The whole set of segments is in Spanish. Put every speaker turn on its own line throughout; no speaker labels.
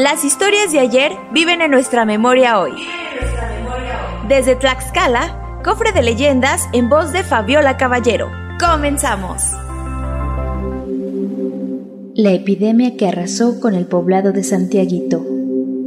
Las historias de ayer viven en nuestra memoria hoy. Desde Tlaxcala, cofre de leyendas en voz de Fabiola Caballero. Comenzamos.
La epidemia que arrasó con el poblado de Santiaguito.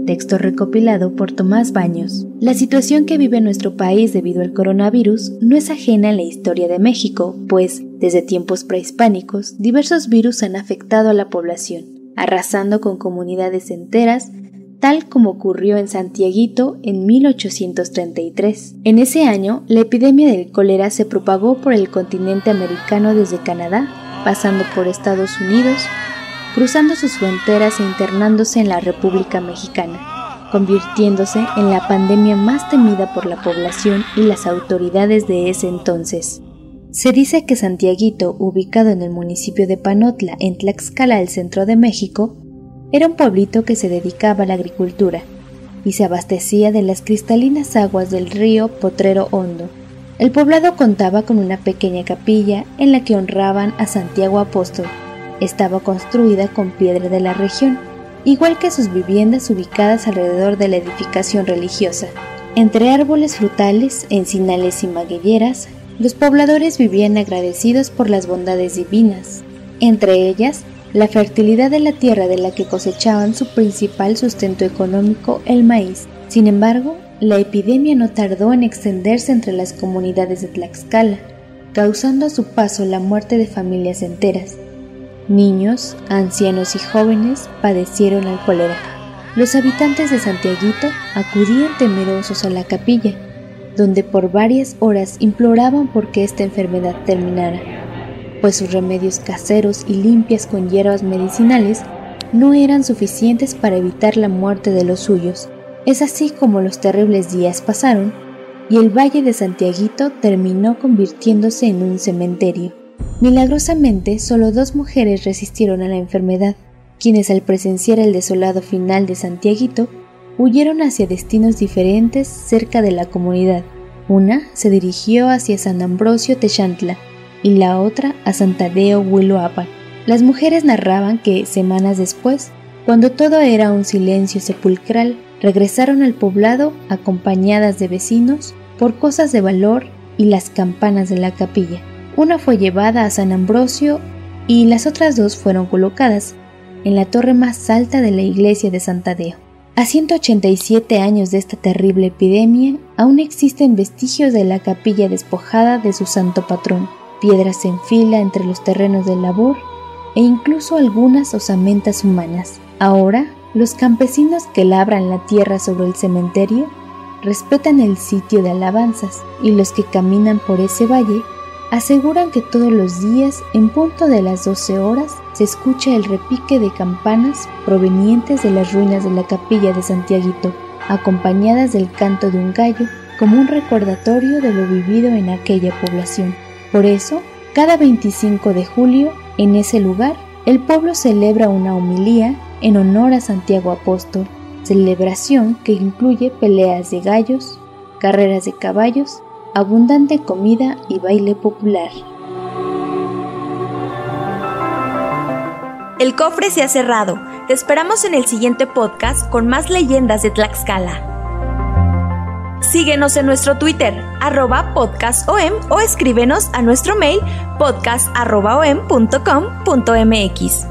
Texto recopilado por Tomás Baños. La situación que vive nuestro país debido al coronavirus no es ajena en la historia de México, pues, desde tiempos prehispánicos, diversos virus han afectado a la población, arrasando con comunidades enteras, tal como ocurrió en Santiaguito en 1833. En ese año, la epidemia del cólera se propagó por el continente americano desde Canadá, pasando por Estados Unidos, cruzando sus fronteras e internándose en la República Mexicana, convirtiéndose en la pandemia más temida por la población y las autoridades de ese entonces. Se dice que Santiaguito, ubicado en el municipio de Panotla, en Tlaxcala, el centro de México, era un pueblito que se dedicaba a la agricultura y se abastecía de las cristalinas aguas del río Potrero Hondo. El poblado contaba con una pequeña capilla en la que honraban a Santiago Apóstol, estaba construida con piedra de la región, igual que sus viviendas ubicadas alrededor de la edificación religiosa. Entre árboles frutales, encinales y maguilleras, los pobladores vivían agradecidos por las bondades divinas, entre ellas la fertilidad de la tierra de la que cosechaban su principal sustento económico, el maíz. Sin embargo, la epidemia no tardó en extenderse entre las comunidades de Tlaxcala, causando a su paso la muerte de familias enteras. Niños, ancianos y jóvenes padecieron al cólera. Los habitantes de Santiaguito acudían temerosos a la capilla, donde por varias horas imploraban por que esta enfermedad terminara, pues sus remedios caseros y limpias con hierbas medicinales no eran suficientes para evitar la muerte de los suyos. Es así como los terribles días pasaron y el valle de Santiaguito terminó convirtiéndose en un cementerio. Milagrosamente, solo dos mujeres resistieron a la enfermedad, quienes al presenciar el desolado final de Santiaguito, huyeron hacia destinos diferentes cerca de la comunidad. Una se dirigió hacia San Ambrosio Techantla y la otra a Santadeo Huiloapan. Las mujeres narraban que, semanas después, cuando todo era un silencio sepulcral, regresaron al poblado acompañadas de vecinos por cosas de valor y las campanas de la capilla. Una fue llevada a San Ambrosio y las otras dos fueron colocadas en la torre más alta de la iglesia de Santadeo. A 187 años de esta terrible epidemia, aún existen vestigios de la capilla despojada de su santo patrón, piedras en fila entre los terrenos de labor e incluso algunas osamentas humanas. Ahora, los campesinos que labran la tierra sobre el cementerio respetan el sitio de alabanzas y los que caminan por ese valle aseguran que todos los días, en punto de las 12 horas, se escucha el repique de campanas provenientes de las ruinas de la capilla de Santiaguito, acompañadas del canto de un gallo, como un recordatorio de lo vivido en aquella población. Por eso, cada 25 de julio, en ese lugar, el pueblo celebra una homilía en honor a Santiago Apóstol, celebración que incluye peleas de gallos, carreras de caballos abundante comida y baile popular.
El cofre se ha cerrado. Te esperamos en el siguiente podcast con más leyendas de Tlaxcala. Síguenos en nuestro Twitter, arroba podcastom o escríbenos a nuestro mail podcast.om.com.mx.